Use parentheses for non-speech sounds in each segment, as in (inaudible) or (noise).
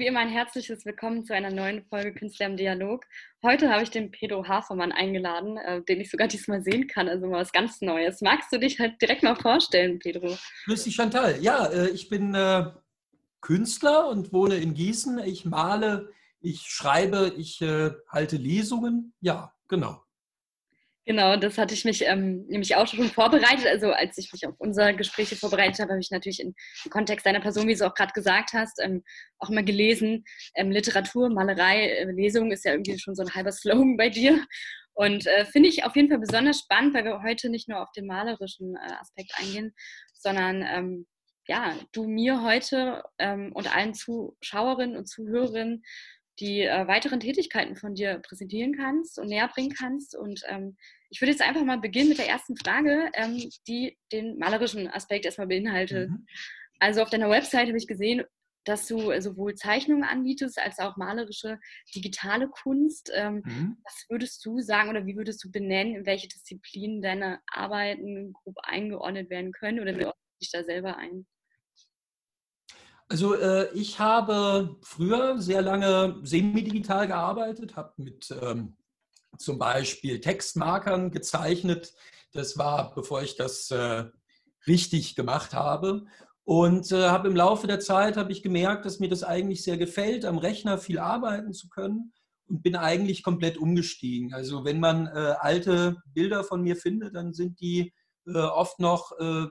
wie immer ein herzliches Willkommen zu einer neuen Folge Künstler im Dialog. Heute habe ich den Pedro Hafermann eingeladen, äh, den ich sogar (laughs) diesmal sehen kann, also mal was ganz Neues. Magst du dich halt direkt mal vorstellen, Pedro? Grüß dich, Chantal. Ja, äh, ich bin äh, Künstler und wohne in Gießen. Ich male, ich schreibe, ich äh, halte Lesungen. Ja, genau. Genau, das hatte ich mich ähm, nämlich auch schon vorbereitet. Also als ich mich auf unser Gespräch vorbereitet habe, habe ich natürlich im Kontext deiner Person, wie du auch gerade gesagt hast, ähm, auch immer gelesen. Ähm, Literatur, Malerei, äh, Lesung ist ja irgendwie schon so ein halber Slogan bei dir. Und äh, finde ich auf jeden Fall besonders spannend, weil wir heute nicht nur auf den malerischen äh, Aspekt eingehen, sondern ähm, ja, du mir heute ähm, und allen Zuschauerinnen und Zuhörerinnen die äh, weiteren Tätigkeiten von dir präsentieren kannst und näher bringen kannst. Und ähm, ich würde jetzt einfach mal beginnen mit der ersten Frage, ähm, die den malerischen Aspekt erstmal beinhaltet. Mhm. Also auf deiner Website habe ich gesehen, dass du sowohl Zeichnungen anbietest als auch malerische digitale Kunst. Ähm, mhm. Was würdest du sagen oder wie würdest du benennen, in welche Disziplinen deine Arbeiten grob eingeordnet werden können oder wie ordnet dich da selber ein? Also äh, ich habe früher sehr lange semi-digital gearbeitet, habe mit ähm, zum Beispiel Textmarkern gezeichnet. Das war, bevor ich das äh, richtig gemacht habe. Und äh, habe im Laufe der Zeit habe ich gemerkt, dass mir das eigentlich sehr gefällt, am Rechner viel arbeiten zu können und bin eigentlich komplett umgestiegen. Also wenn man äh, alte Bilder von mir findet, dann sind die äh, oft noch äh,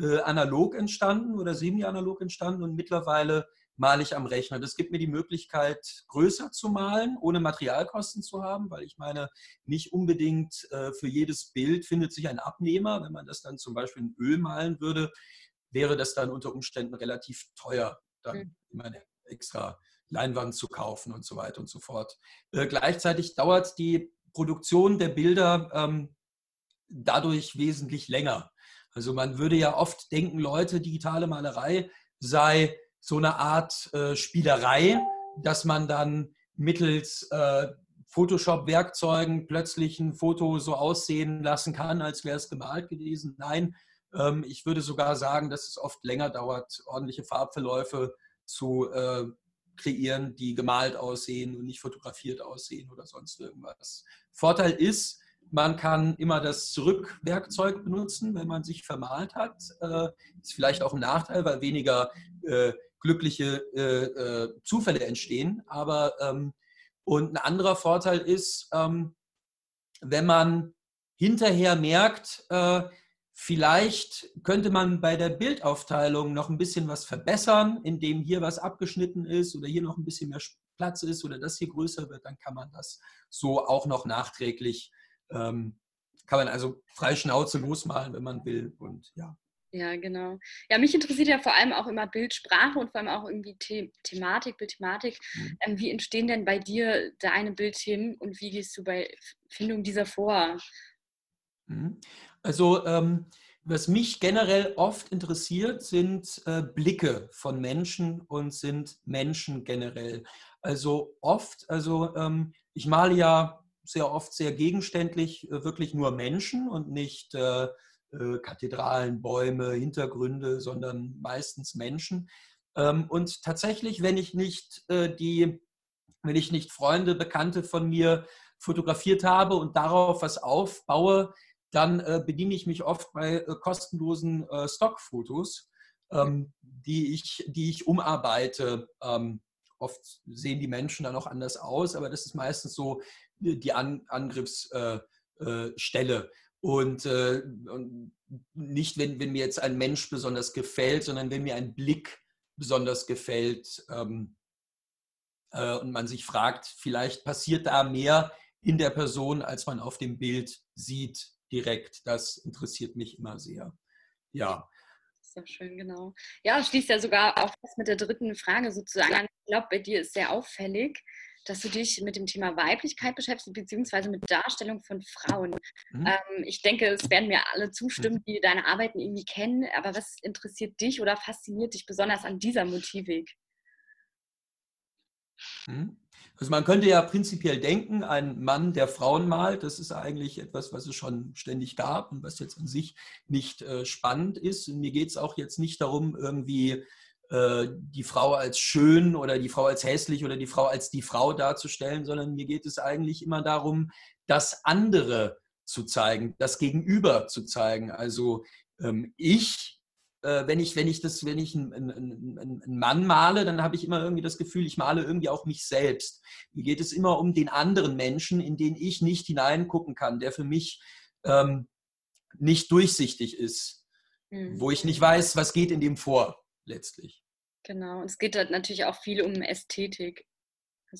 äh, analog entstanden oder semi-analog entstanden und mittlerweile male ich am Rechner. Das gibt mir die Möglichkeit, größer zu malen, ohne Materialkosten zu haben, weil ich meine, nicht unbedingt äh, für jedes Bild findet sich ein Abnehmer. Wenn man das dann zum Beispiel in Öl malen würde, wäre das dann unter Umständen relativ teuer, dann mhm. immer eine extra Leinwand zu kaufen und so weiter und so fort. Äh, gleichzeitig dauert die Produktion der Bilder ähm, dadurch wesentlich länger. Also man würde ja oft denken, Leute, digitale Malerei sei so eine Art äh, Spielerei, dass man dann mittels äh, Photoshop-Werkzeugen plötzlich ein Foto so aussehen lassen kann, als wäre es gemalt gewesen. Nein, ähm, ich würde sogar sagen, dass es oft länger dauert, ordentliche Farbverläufe zu äh, kreieren, die gemalt aussehen und nicht fotografiert aussehen oder sonst irgendwas. Vorteil ist, man kann immer das Zurückwerkzeug benutzen, wenn man sich vermalt hat. Äh, ist vielleicht auch ein Nachteil, weil weniger äh, glückliche äh, äh, Zufälle entstehen. Aber ähm, und ein anderer Vorteil ist, ähm, wenn man hinterher merkt, äh, vielleicht könnte man bei der Bildaufteilung noch ein bisschen was verbessern, indem hier was abgeschnitten ist oder hier noch ein bisschen mehr Platz ist oder das hier größer wird, dann kann man das so auch noch nachträglich ähm, kann man also frei Schnauze losmalen, wenn man will. Und ja. Ja, genau. Ja, mich interessiert ja vor allem auch immer Bildsprache und vor allem auch irgendwie The Thematik, Bildthematik. Mhm. Ähm, wie entstehen denn bei dir deine Bildthemen und wie gehst du bei Findung dieser vor? Mhm. Also, ähm, was mich generell oft interessiert, sind äh, Blicke von Menschen und sind Menschen generell. Also oft, also ähm, ich male ja sehr oft sehr gegenständlich äh, wirklich nur Menschen und nicht äh, äh, Kathedralen, Bäume, Hintergründe, sondern meistens Menschen. Ähm, und tatsächlich, wenn ich nicht äh, die, wenn ich nicht Freunde, Bekannte von mir fotografiert habe und darauf was aufbaue, dann äh, bediene ich mich oft bei kostenlosen Stockfotos, ähm, die, ich, die ich umarbeite. Ähm, oft sehen die Menschen dann auch anders aus, aber das ist meistens so die An Angriffsstelle. Und, äh, und, nicht, wenn, wenn, mir jetzt ein Mensch besonders gefällt, sondern wenn mir ein Blick besonders gefällt ähm, äh, und man sich fragt, vielleicht passiert da mehr in der Person, als man auf dem Bild sieht direkt. Das interessiert mich immer sehr. Ja. Sehr schön, genau. Ja, schließt ja sogar auch das mit der dritten Frage sozusagen an. Ich glaube, bei dir ist sehr auffällig, dass du dich mit dem Thema Weiblichkeit beschäftigst, beziehungsweise mit Darstellung von Frauen. Mhm. Ähm, ich denke, es werden mir alle zustimmen, mhm. die deine Arbeiten irgendwie kennen. Aber was interessiert dich oder fasziniert dich besonders an dieser Motivik? Mhm. Also man könnte ja prinzipiell denken, ein Mann, der Frauen malt, das ist eigentlich etwas, was es schon ständig gab und was jetzt an sich nicht äh, spannend ist. Und mir geht es auch jetzt nicht darum, irgendwie äh, die Frau als schön oder die Frau als hässlich oder die Frau als die Frau darzustellen, sondern mir geht es eigentlich immer darum, das andere zu zeigen, das Gegenüber zu zeigen. Also ähm, ich, äh, wenn ich, wenn ich das, wenn ich einen, einen, einen Mann male, dann habe ich immer irgendwie das Gefühl, ich male irgendwie auch mich selbst. Mir geht es immer um den anderen Menschen, in den ich nicht hineingucken kann, der für mich ähm, nicht durchsichtig ist, mhm. wo ich nicht weiß, was geht in dem vor letztlich. Genau, und es geht halt natürlich auch viel um Ästhetik.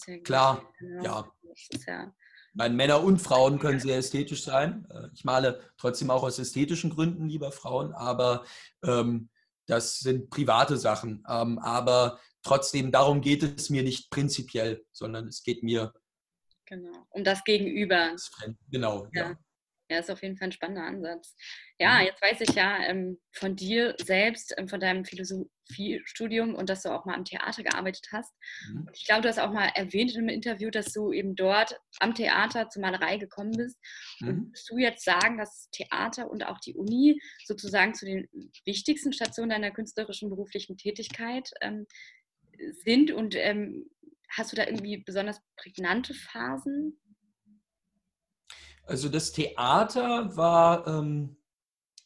Ja Klar, genau. ja. ja. Meine Männer und Frauen können sehr ästhetisch sein. Äh, ich male trotzdem auch aus ästhetischen Gründen lieber Frauen, aber ähm, das sind private Sachen. Ähm, aber trotzdem, darum geht es mir nicht prinzipiell, sondern es geht mir Genau, um das Gegenüber. Das genau, ja. ja. Ja, ist auf jeden Fall ein spannender Ansatz. Ja, mhm. jetzt weiß ich ja ähm, von dir selbst, ähm, von deinem Philosophiestudium und dass du auch mal am Theater gearbeitet hast. Mhm. Ich glaube, du hast auch mal erwähnt in einem Interview, dass du eben dort am Theater zur Malerei gekommen bist. Mhm. Und würdest du jetzt sagen, dass Theater und auch die Uni sozusagen zu den wichtigsten Stationen deiner künstlerischen beruflichen Tätigkeit ähm, sind? Und ähm, hast du da irgendwie besonders prägnante Phasen? Also das Theater war ähm,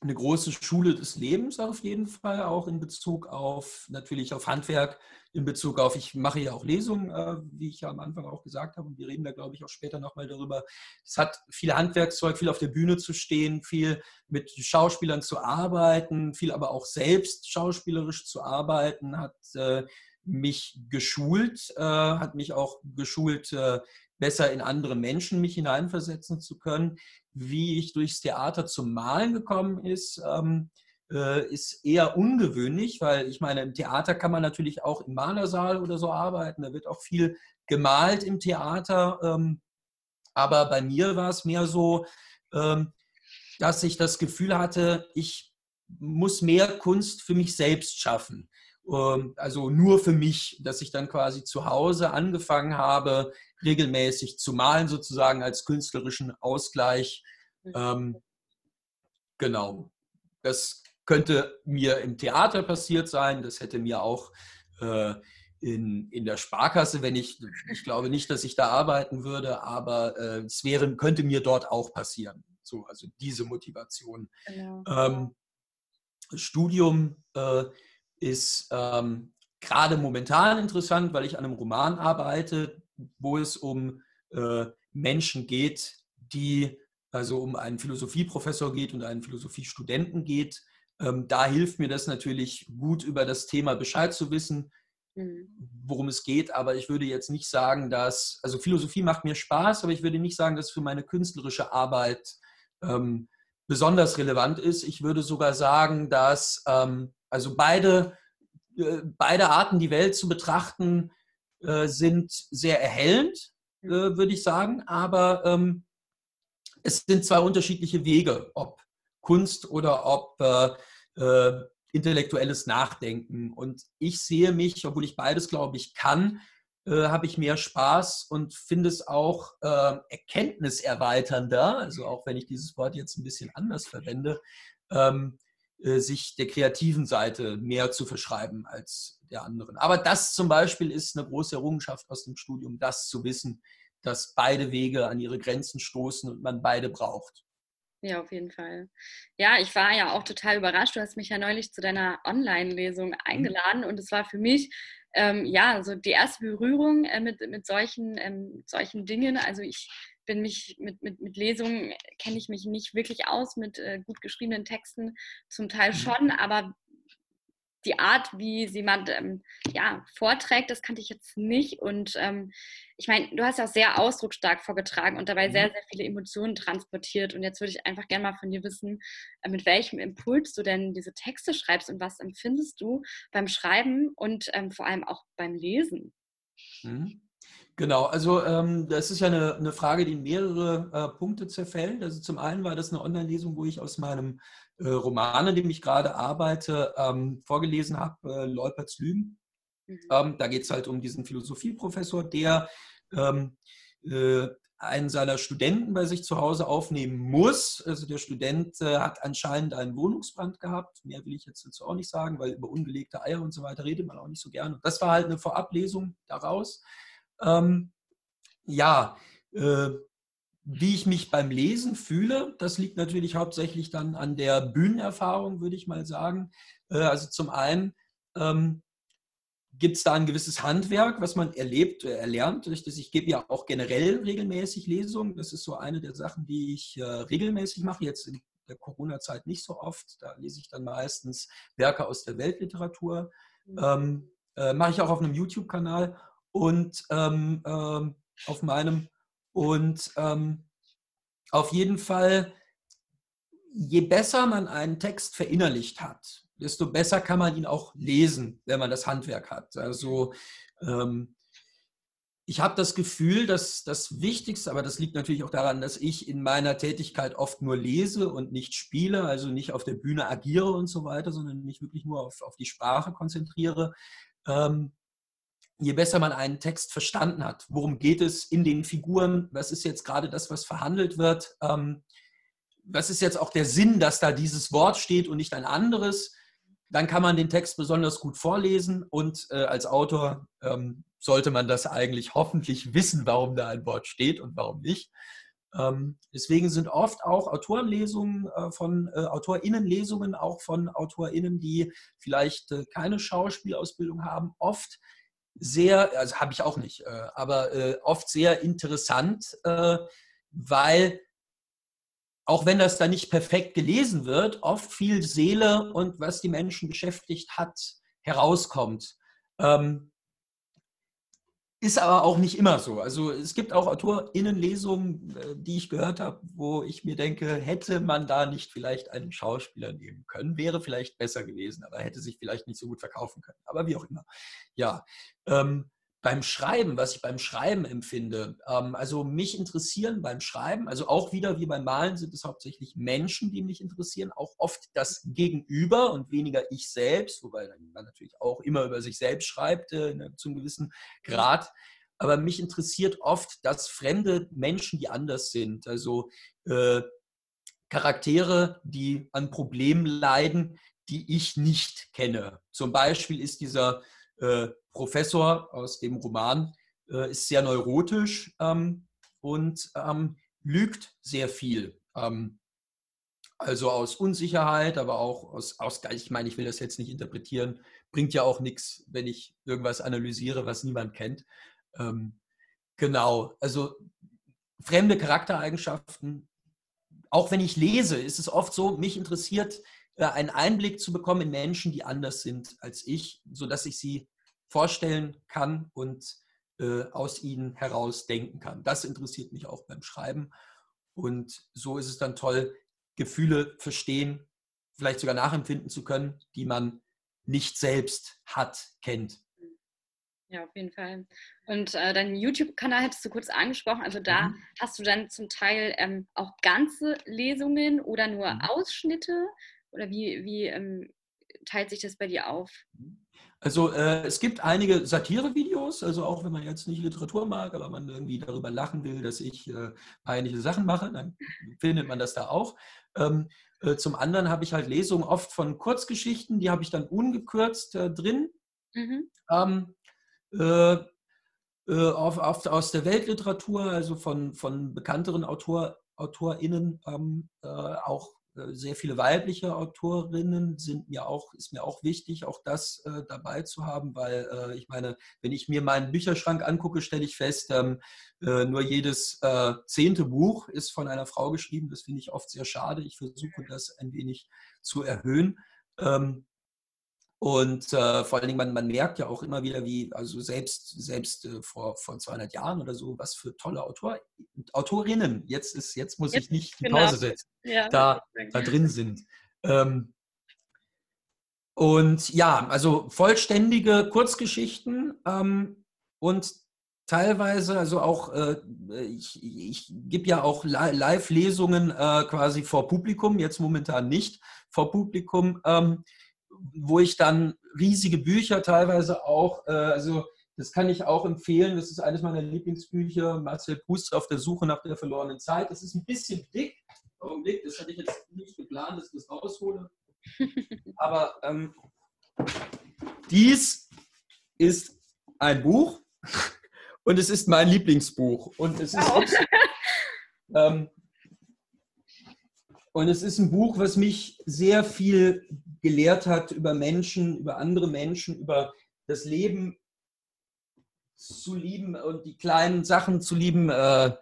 eine große Schule des Lebens auf jeden Fall, auch in Bezug auf natürlich auf Handwerk, in Bezug auf, ich mache ja auch Lesungen, äh, wie ich ja am Anfang auch gesagt habe, und wir reden da, glaube ich, auch später nochmal darüber. Es hat viel Handwerkszeug, viel auf der Bühne zu stehen, viel mit Schauspielern zu arbeiten, viel aber auch selbst schauspielerisch zu arbeiten, hat äh, mich geschult, äh, hat mich auch geschult, äh, besser in andere Menschen mich hineinversetzen zu können. Wie ich durchs Theater zum Malen gekommen ist, ähm, äh, ist eher ungewöhnlich, weil ich meine, im Theater kann man natürlich auch im Malersaal oder so arbeiten. Da wird auch viel gemalt im Theater. Ähm, aber bei mir war es mehr so, ähm, dass ich das Gefühl hatte, ich muss mehr Kunst für mich selbst schaffen. Ähm, also nur für mich, dass ich dann quasi zu Hause angefangen habe, regelmäßig zu malen, sozusagen als künstlerischen Ausgleich. Mhm. Ähm, genau. Das könnte mir im Theater passiert sein. Das hätte mir auch äh, in, in der Sparkasse, wenn ich, ich glaube nicht, dass ich da arbeiten würde, aber äh, es wäre, könnte mir dort auch passieren. So, also diese Motivation. Genau. Ähm, Studium äh, ist ähm, gerade momentan interessant, weil ich an einem Roman arbeite, wo es um äh, Menschen geht, die, also um einen Philosophieprofessor geht und einen Philosophiestudenten geht. Ähm, da hilft mir das natürlich gut, über das Thema Bescheid zu wissen, mhm. worum es geht. Aber ich würde jetzt nicht sagen, dass, also Philosophie macht mir Spaß, aber ich würde nicht sagen, dass für meine künstlerische Arbeit ähm, besonders relevant ist. Ich würde sogar sagen, dass ähm, also beide, äh, beide Arten, die Welt zu betrachten, äh, sind sehr erhellend, äh, würde ich sagen. Aber ähm, es sind zwei unterschiedliche Wege, ob Kunst oder ob äh, äh, intellektuelles Nachdenken. Und ich sehe mich, obwohl ich beides, glaube ich, kann, äh, habe ich mehr Spaß und finde es auch erkenntniserweiternder, also auch wenn ich dieses Wort jetzt ein bisschen anders verwende, ähm, äh, sich der kreativen Seite mehr zu verschreiben als der anderen. Aber das zum Beispiel ist eine große Errungenschaft aus dem Studium, das zu wissen, dass beide Wege an ihre Grenzen stoßen und man beide braucht. Ja, auf jeden Fall. Ja, ich war ja auch total überrascht. Du hast mich ja neulich zu deiner Online-Lesung mhm. eingeladen und es war für mich ähm, ja so die erste Berührung äh, mit, mit solchen, ähm, solchen Dingen. Also ich bin mich mit, mit, mit Lesungen, kenne ich mich nicht wirklich aus, mit äh, gut geschriebenen Texten zum Teil mhm. schon, aber die Art, wie sie jemand ähm, ja, vorträgt, das kannte ich jetzt nicht. Und ähm, ich meine, du hast ja auch sehr ausdrucksstark vorgetragen und dabei sehr, mhm. sehr viele Emotionen transportiert. Und jetzt würde ich einfach gerne mal von dir wissen, äh, mit welchem Impuls du denn diese Texte schreibst und was empfindest du beim Schreiben und ähm, vor allem auch beim Lesen? Mhm. Genau, also ähm, das ist ja eine, eine Frage, die in mehrere äh, Punkte zerfällt. Also zum einen war das eine Online-Lesung, wo ich aus meinem äh, Roman, an dem ich gerade arbeite, ähm, vorgelesen habe, äh, Leuperts Lügen. Mhm. Ähm, da geht es halt um diesen Philosophieprofessor, der ähm, äh, einen seiner Studenten bei sich zu Hause aufnehmen muss. Also der Student äh, hat anscheinend einen Wohnungsbrand gehabt. Mehr will ich jetzt dazu auch nicht sagen, weil über ungelegte Eier und so weiter redet man auch nicht so gerne. Das war halt eine Vorablesung daraus. Ähm, ja, äh, wie ich mich beim Lesen fühle, das liegt natürlich hauptsächlich dann an der Bühnenerfahrung, würde ich mal sagen. Äh, also zum einen ähm, gibt es da ein gewisses Handwerk, was man erlebt, äh, erlernt. Ich gebe ja auch generell regelmäßig Lesungen. Das ist so eine der Sachen, die ich äh, regelmäßig mache. Jetzt in der Corona-Zeit nicht so oft. Da lese ich dann meistens Werke aus der Weltliteratur. Mhm. Ähm, äh, mache ich auch auf einem YouTube-Kanal und ähm, ähm, auf meinem. Und ähm, auf jeden Fall, je besser man einen Text verinnerlicht hat, desto besser kann man ihn auch lesen, wenn man das Handwerk hat. Also ähm, ich habe das Gefühl, dass das Wichtigste, aber das liegt natürlich auch daran, dass ich in meiner Tätigkeit oft nur lese und nicht spiele, also nicht auf der Bühne agiere und so weiter, sondern mich wirklich nur auf, auf die Sprache konzentriere. Ähm, je besser man einen Text verstanden hat, worum geht es in den Figuren, was ist jetzt gerade das, was verhandelt wird, ähm, was ist jetzt auch der Sinn, dass da dieses Wort steht und nicht ein anderes, dann kann man den Text besonders gut vorlesen und äh, als Autor ähm, sollte man das eigentlich hoffentlich wissen, warum da ein Wort steht und warum nicht. Ähm, deswegen sind oft auch Autorenlesungen äh, von äh, AutorInnenlesungen, auch von AutorInnen, die vielleicht äh, keine Schauspielausbildung haben, oft sehr, also habe ich auch nicht, äh, aber äh, oft sehr interessant, äh, weil auch wenn das da nicht perfekt gelesen wird, oft viel Seele und was die Menschen beschäftigt hat, herauskommt. Ähm, ist aber auch nicht immer so. Also es gibt auch AutorInnenlesungen, äh, die ich gehört habe, wo ich mir denke, hätte man da nicht vielleicht einen Schauspieler nehmen können, wäre vielleicht besser gewesen, aber hätte sich vielleicht nicht so gut verkaufen können. Aber wie auch immer. Ja. Ähm, beim Schreiben, was ich beim Schreiben empfinde, ähm, also mich interessieren beim Schreiben, also auch wieder wie beim Malen sind es hauptsächlich Menschen, die mich interessieren, auch oft das Gegenüber und weniger ich selbst, wobei man natürlich auch immer über sich selbst schreibt, äh, ne, zum gewissen Grad. Aber mich interessiert oft, dass fremde Menschen, die anders sind, also äh, Charaktere, die an Problemen leiden, die ich nicht kenne. Zum Beispiel ist dieser äh, Professor aus dem Roman äh, ist sehr neurotisch ähm, und ähm, lügt sehr viel. Ähm, also aus Unsicherheit, aber auch aus, aus, ich meine, ich will das jetzt nicht interpretieren, bringt ja auch nichts, wenn ich irgendwas analysiere, was niemand kennt. Ähm, genau, also fremde Charaktereigenschaften, auch wenn ich lese, ist es oft so, mich interessiert, einen Einblick zu bekommen in Menschen, die anders sind als ich, sodass ich sie vorstellen kann und äh, aus ihnen heraus denken kann. Das interessiert mich auch beim Schreiben. Und so ist es dann toll, Gefühle verstehen, vielleicht sogar nachempfinden zu können, die man nicht selbst hat, kennt. Ja, auf jeden Fall. Und äh, deinen YouTube-Kanal hättest du kurz angesprochen. Also da mhm. hast du dann zum Teil ähm, auch ganze Lesungen oder nur mhm. Ausschnitte? Oder wie, wie ähm, teilt sich das bei dir auf? Mhm. Also äh, es gibt einige Satire-Videos, also auch wenn man jetzt nicht Literatur mag, aber man irgendwie darüber lachen will, dass ich äh, peinliche Sachen mache, dann findet man das da auch. Ähm, äh, zum anderen habe ich halt Lesungen oft von Kurzgeschichten, die habe ich dann ungekürzt äh, drin. Mhm. Ähm, äh, äh, auf, auf, aus der Weltliteratur, also von, von bekannteren Autor, AutorInnen, ähm, auch sehr viele weibliche Autorinnen sind mir auch, ist mir auch wichtig, auch das äh, dabei zu haben, weil äh, ich meine, wenn ich mir meinen Bücherschrank angucke, stelle ich fest, ähm, äh, nur jedes äh, zehnte Buch ist von einer Frau geschrieben. Das finde ich oft sehr schade. Ich versuche das ein wenig zu erhöhen. Ähm, und äh, vor allen Dingen, man, man merkt ja auch immer wieder, wie, also selbst, selbst äh, vor, vor 200 Jahren oder so, was für tolle Autor, Autorinnen, jetzt, ist, jetzt muss jetzt, ich nicht die genau. Pause setzen, ja, da, da drin sind. Ähm, und ja, also vollständige Kurzgeschichten ähm, und teilweise, also auch, äh, ich, ich gebe ja auch Live-Lesungen äh, quasi vor Publikum, jetzt momentan nicht vor Publikum. Ähm, wo ich dann riesige Bücher teilweise auch, äh, also Das kann ich auch empfehlen. Das ist eines meiner Lieblingsbücher. Marcel Proust auf der Suche nach der verlorenen Zeit. Das ist ein bisschen dick. Augenblick, das hatte ich jetzt nicht geplant, dass ich das raushole. (laughs) Aber ähm, dies ist ein Buch (laughs) und es ist mein Lieblingsbuch. Und es ist, oh. (laughs) ähm, und es ist ein Buch, was mich sehr viel gelehrt hat über Menschen, über andere Menschen, über das Leben zu lieben und die kleinen Sachen zu lieben. Äh,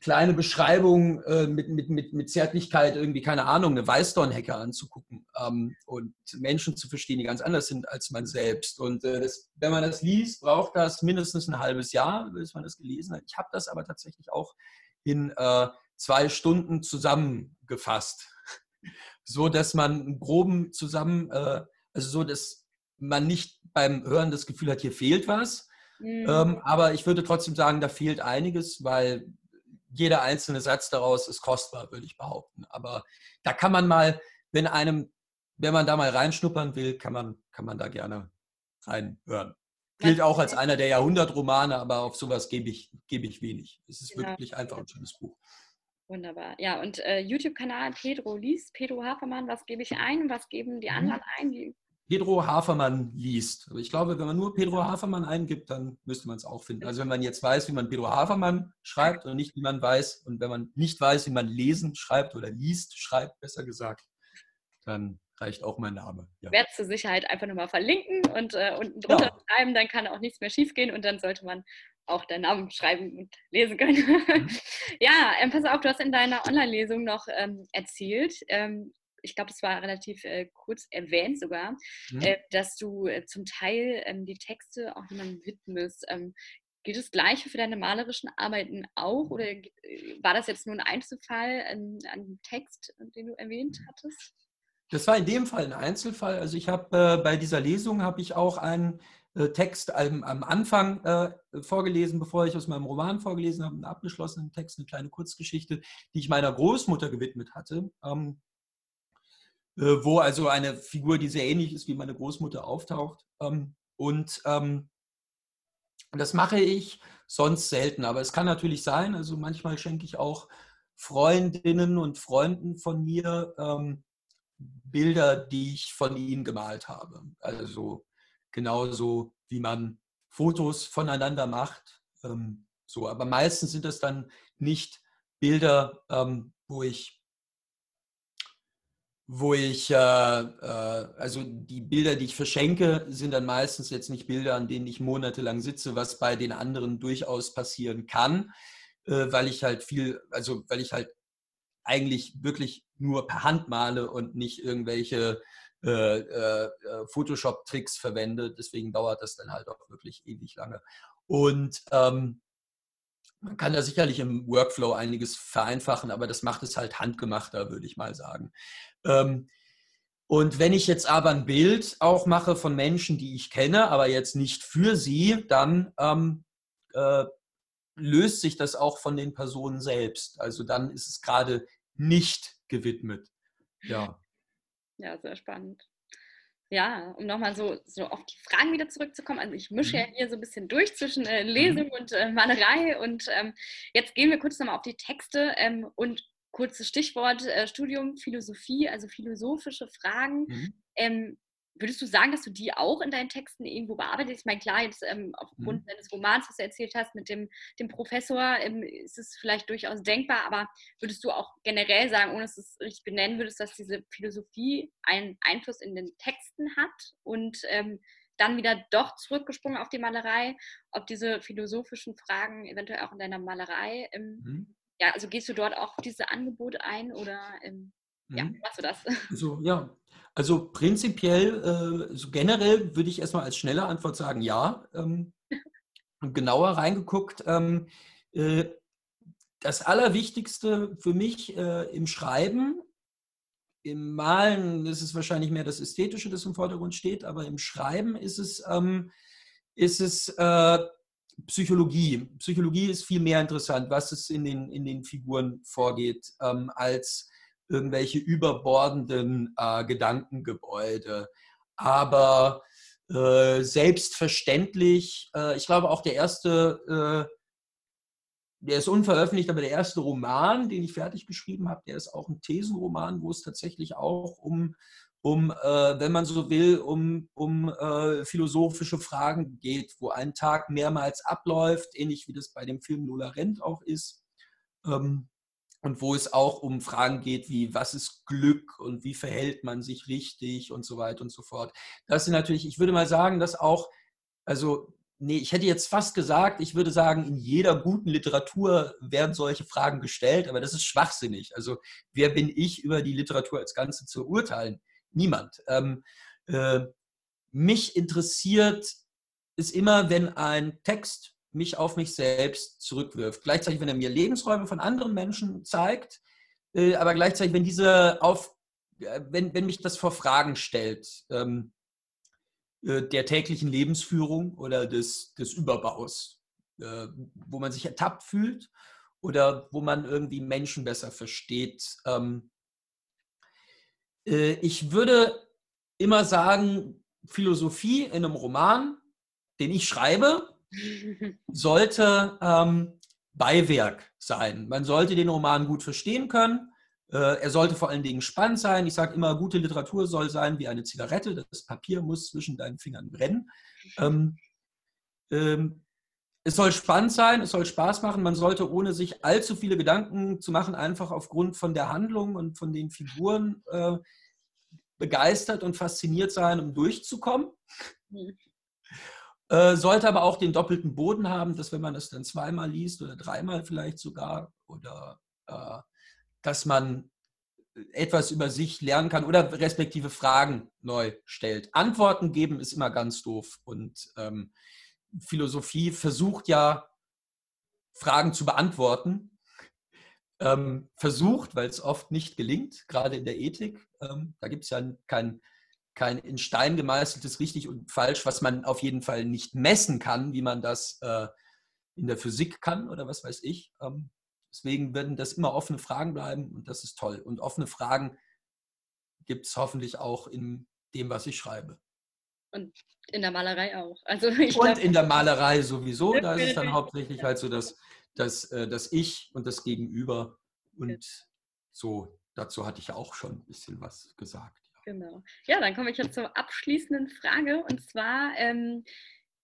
kleine Beschreibung äh, mit, mit, mit, mit Zärtlichkeit irgendwie, keine Ahnung, eine Weißdornhecke anzugucken ähm, und Menschen zu verstehen, die ganz anders sind als man selbst. Und äh, das, wenn man das liest, braucht das mindestens ein halbes Jahr, bis man das gelesen hat. Ich habe das aber tatsächlich auch in äh, zwei Stunden zusammengefasst, so dass man einen groben zusammen, äh, also so, dass man nicht beim Hören das Gefühl hat, hier fehlt was. Mhm. Ähm, aber ich würde trotzdem sagen, da fehlt einiges, weil jeder einzelne Satz daraus ist kostbar, würde ich behaupten. Aber da kann man mal, wenn einem, wenn man da mal reinschnuppern will, kann man, kann man da gerne reinhören. Gilt auch als einer der Jahrhundertromane, aber auf sowas gebe ich, gebe ich wenig. Es ist genau. wirklich einfach ein schönes Buch. Wunderbar. Ja, und äh, YouTube-Kanal Pedro liest, Pedro Hafermann, was gebe ich ein? Was geben die mhm. anderen ein? Pedro Hafermann liest. Ich glaube, wenn man nur Pedro Hafermann eingibt, dann müsste man es auch finden. Also wenn man jetzt weiß, wie man Pedro Hafermann schreibt und nicht, wie man weiß, und wenn man nicht weiß, wie man lesen schreibt oder liest, schreibt, besser gesagt, dann reicht auch mein Name. Ja. Werde zur Sicherheit einfach nochmal verlinken und äh, unten drunter ja. schreiben, dann kann auch nichts mehr schiefgehen und dann sollte man auch deinen Namen schreiben und lesen können. Mhm. (laughs) ja, ähm, pass auf, du hast in deiner Online-Lesung noch ähm, erzählt, ähm, ich glaube, es war relativ äh, kurz erwähnt sogar, mhm. äh, dass du äh, zum Teil ähm, die Texte auch jemandem widmest. Ähm, gilt das Gleiche für deine malerischen Arbeiten auch oder äh, war das jetzt nur ein Einzelfall an, an Text, den du erwähnt hattest? Das war in dem Fall ein Einzelfall. Also ich habe äh, bei dieser Lesung habe ich auch einen Text am, am Anfang äh, vorgelesen, bevor ich aus meinem Roman vorgelesen habe, einen abgeschlossenen Text, eine kleine Kurzgeschichte, die ich meiner Großmutter gewidmet hatte. Ähm, äh, wo also eine Figur, die sehr ähnlich ist wie meine Großmutter, auftaucht. Ähm, und ähm, das mache ich sonst selten, aber es kann natürlich sein, also manchmal schenke ich auch Freundinnen und Freunden von mir ähm, Bilder, die ich von ihnen gemalt habe. Also genauso wie man Fotos voneinander macht. Ähm, so, aber meistens sind das dann nicht Bilder, ähm, wo ich wo ich, äh, äh, also die Bilder, die ich verschenke, sind dann meistens jetzt nicht Bilder, an denen ich monatelang sitze, was bei den anderen durchaus passieren kann, äh, weil ich halt viel, also weil ich halt eigentlich wirklich nur per Hand male und nicht irgendwelche äh, äh, Photoshop-Tricks verwende. Deswegen dauert das dann halt auch wirklich ewig lange. Und ähm, man kann da sicherlich im Workflow einiges vereinfachen, aber das macht es halt handgemachter, würde ich mal sagen. Ähm, und wenn ich jetzt aber ein Bild auch mache von Menschen, die ich kenne, aber jetzt nicht für sie, dann ähm, äh, löst sich das auch von den Personen selbst. Also dann ist es gerade nicht gewidmet. Ja. Ja, sehr spannend. Ja, um nochmal so, so auf die Fragen wieder zurückzukommen. Also ich mische ja mhm. hier so ein bisschen durch zwischen äh, mhm. Lesung und äh, Malerei und ähm, jetzt gehen wir kurz nochmal auf die Texte ähm, und kurzes Stichwort äh, Studium Philosophie, also philosophische Fragen. Mhm. Ähm, würdest du sagen, dass du die auch in deinen Texten irgendwo bearbeitest? Ich meine, klar, jetzt ähm, aufgrund mhm. deines Romans, was du erzählt hast mit dem, dem Professor, ähm, ist es vielleicht durchaus denkbar, aber würdest du auch generell sagen, ohne dass du es richtig benennen würdest, dass diese Philosophie einen Einfluss in den Texten hat und ähm, dann wieder doch zurückgesprungen auf die Malerei, ob diese philosophischen Fragen eventuell auch in deiner Malerei, mhm. ja, also gehst du dort auch auf diese Angebote ein oder ähm, ja, mhm. machst du das? Also, ja, also prinzipiell, äh, so generell würde ich erstmal als schnelle Antwort sagen, ja. Ähm, (laughs) genauer reingeguckt. Ähm, äh, das Allerwichtigste für mich äh, im Schreiben, im Malen ist es wahrscheinlich mehr das Ästhetische, das im Vordergrund steht, aber im Schreiben ist es, ähm, ist es Psychologie. Psychologie ist viel mehr interessant, was es in den, in den Figuren vorgeht, als irgendwelche überbordenden äh, Gedankengebäude. Aber äh, selbstverständlich. Äh, ich glaube auch der erste, äh, der ist unveröffentlicht, aber der erste Roman, den ich fertig geschrieben habe, der ist auch ein Thesenroman, wo es tatsächlich auch um, um äh, wenn man so will, um, um äh, philosophische Fragen geht, wo ein Tag mehrmals abläuft, ähnlich wie das bei dem Film Lola Rent auch ist. Ähm, und wo es auch um Fragen geht wie, was ist Glück und wie verhält man sich richtig und so weiter und so fort. Das sind natürlich, ich würde mal sagen, dass auch, also, nee, ich hätte jetzt fast gesagt, ich würde sagen, in jeder guten Literatur werden solche Fragen gestellt, aber das ist schwachsinnig. Also, wer bin ich, über die Literatur als Ganze zu urteilen? Niemand. Ähm, äh, mich interessiert es immer, wenn ein Text mich auf mich selbst zurückwirft. Gleichzeitig, wenn er mir Lebensräume von anderen Menschen zeigt, äh, aber gleichzeitig, wenn diese auf, äh, wenn, wenn mich das vor Fragen stellt, ähm, äh, der täglichen Lebensführung oder des, des Überbaus, äh, wo man sich ertappt fühlt oder wo man irgendwie Menschen besser versteht. Ähm, äh, ich würde immer sagen, Philosophie in einem Roman, den ich schreibe, sollte ähm, Beiwerk sein. Man sollte den Roman gut verstehen können. Äh, er sollte vor allen Dingen spannend sein. Ich sage immer, gute Literatur soll sein wie eine Zigarette. Das Papier muss zwischen deinen Fingern brennen. Ähm, ähm, es soll spannend sein, es soll Spaß machen. Man sollte, ohne sich allzu viele Gedanken zu machen, einfach aufgrund von der Handlung und von den Figuren äh, begeistert und fasziniert sein, um durchzukommen. Äh, sollte aber auch den doppelten Boden haben, dass wenn man es dann zweimal liest oder dreimal vielleicht sogar, oder äh, dass man etwas über sich lernen kann oder respektive Fragen neu stellt. Antworten geben ist immer ganz doof und ähm, Philosophie versucht ja, Fragen zu beantworten. Ähm, versucht, weil es oft nicht gelingt, gerade in der Ethik. Ähm, da gibt es ja kein kein in Stein gemeißeltes richtig und falsch, was man auf jeden Fall nicht messen kann, wie man das äh, in der Physik kann oder was weiß ich. Ähm, deswegen werden das immer offene Fragen bleiben und das ist toll. Und offene Fragen gibt es hoffentlich auch in dem, was ich schreibe. Und in der Malerei auch. Also und glaub, in der Malerei sowieso. Da ist es dann hauptsächlich halt so, dass, dass äh, das Ich und das Gegenüber und so, dazu hatte ich auch schon ein bisschen was gesagt. Genau. Ja, dann komme ich jetzt zur abschließenden Frage. Und zwar, ähm,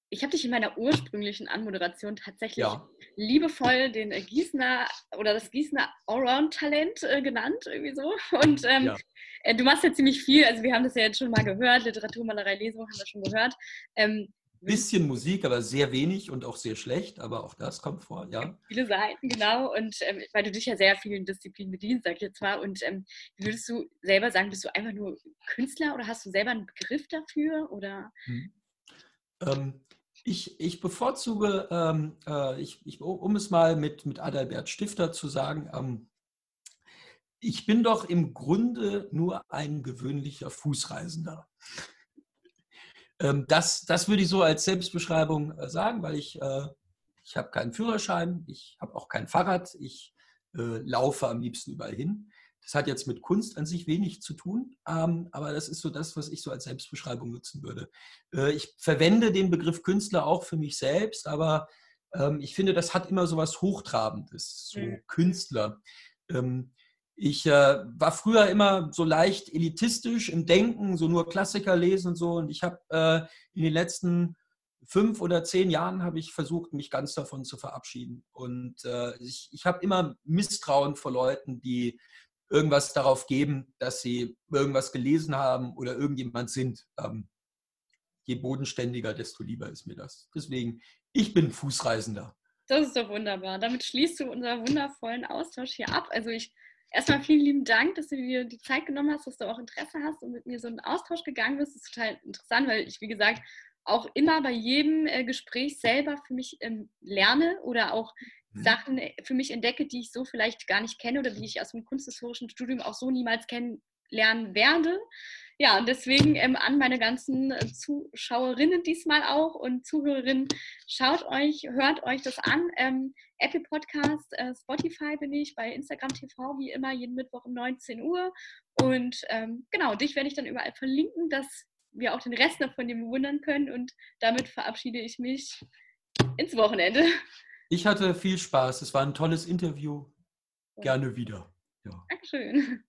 ich habe dich in meiner ursprünglichen Anmoderation tatsächlich ja. liebevoll den Gießener oder das Gießener Allround-Talent äh, genannt, irgendwie so. Und ähm, ja. äh, du machst ja ziemlich viel. Also, wir haben das ja jetzt schon mal gehört. Literatur, Malerei, Lesung haben wir schon gehört. Ähm, bisschen Musik, aber sehr wenig und auch sehr schlecht, aber auch das kommt vor, ja. Viele Seiten, genau. Und ähm, weil du dich ja sehr vielen Disziplinen bedienst, sag ich jetzt mal. Und ähm, würdest du selber sagen, bist du einfach nur Künstler oder hast du selber einen Begriff dafür? Oder? Hm. Ähm, ich, ich bevorzuge, ähm, äh, ich, ich, um es mal mit, mit Adalbert Stifter zu sagen, ähm, ich bin doch im Grunde nur ein gewöhnlicher Fußreisender. Ähm, das, das würde ich so als Selbstbeschreibung äh, sagen, weil ich, äh, ich habe keinen Führerschein, ich habe auch kein Fahrrad, ich äh, laufe am liebsten überall hin. Das hat jetzt mit Kunst an sich wenig zu tun, ähm, aber das ist so das, was ich so als Selbstbeschreibung nutzen würde. ich verwende den Begriff Künstler auch für mich selbst, aber ähm, ich finde, das hat immer so was Hochtrabendes, so mhm. Künstler. Ich äh, war früher immer so leicht elitistisch im Denken, so nur Klassiker lesen und so. Und ich habe äh, in den letzten fünf oder zehn Jahren habe ich versucht, mich ganz davon zu verabschieden. Und äh, ich, ich habe immer Misstrauen vor Leuten, die irgendwas darauf geben, dass sie irgendwas gelesen haben oder irgendjemand sind. Ähm, je bodenständiger, desto lieber ist mir das. Deswegen, ich bin Fußreisender. Das ist doch wunderbar. Damit schließt du unseren wundervollen Austausch hier ab. Also ich erstmal vielen lieben Dank, dass du dir die Zeit genommen hast, dass du auch Interesse hast und mit mir so einen Austausch gegangen bist. Das ist total interessant, weil ich, wie gesagt, auch immer bei jedem äh, Gespräch selber für mich ähm, lerne oder auch mhm. Sachen äh, für mich entdecke, die ich so vielleicht gar nicht kenne oder die ich aus dem kunsthistorischen Studium auch so niemals kennenlernen werde. Ja, und deswegen ähm, an meine ganzen äh, Zuschauerinnen diesmal auch und Zuhörerinnen, schaut euch, hört euch das an. Ähm, Apple Podcast, äh, Spotify bin ich, bei Instagram TV wie immer jeden Mittwoch um 19 Uhr. Und ähm, genau, dich werde ich dann überall verlinken, dass wir auch den Rest noch von dir bewundern können. Und damit verabschiede ich mich ins Wochenende. Ich hatte viel Spaß. Es war ein tolles Interview. Gerne wieder. Ja. Dankeschön.